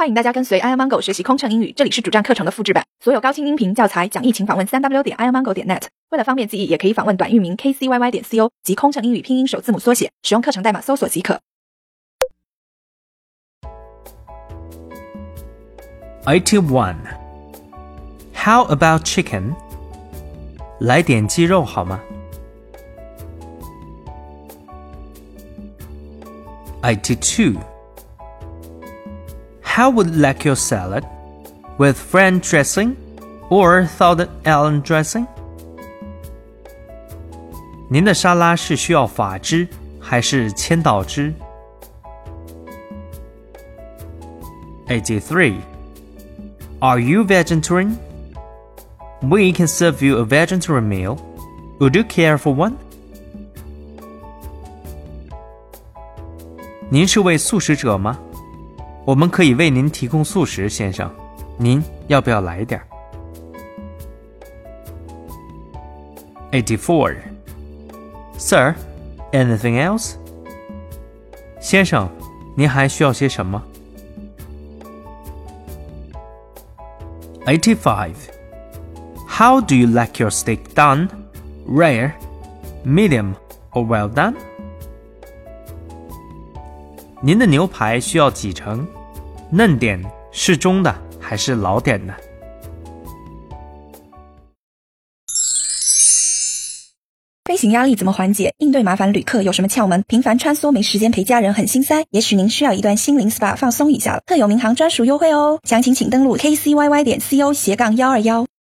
欢迎大家跟随 i amango 学习空乘英语，这里是主站课程的复制版，所有高清音频教材讲义，请访问三 w 点 i amango 点 net。为了方便记忆，也可以访问短域名 kcyy 点 co 及空乘英语拼音首字母缩写，使用课程代码搜索即可。It one，How about chicken? 来点鸡肉好吗？It two how would like your salad? With French dressing or Thousand Island dressing? 您的沙拉是需要法汁还是千岛汁？83. Are you vegetarian? We can serve you a vegetarian meal. Would you care for one? 您是位素食者吗？我们可以为您提供素食，先生。您要不要来点儿？84. Sir, anything else? 先生，您还需要些什么？85. How do you like your steak done? Rare, medium, or well done? 您的牛排需要几成？嫩点、适中的还是老点的？飞行压力怎么缓解？应对麻烦旅客有什么窍门？频繁穿梭没时间陪家人很心塞，也许您需要一段心灵 SPA 放松一下了。特有民航专属优惠哦，详情请登录 kcyy 点 co 斜杠幺二幺。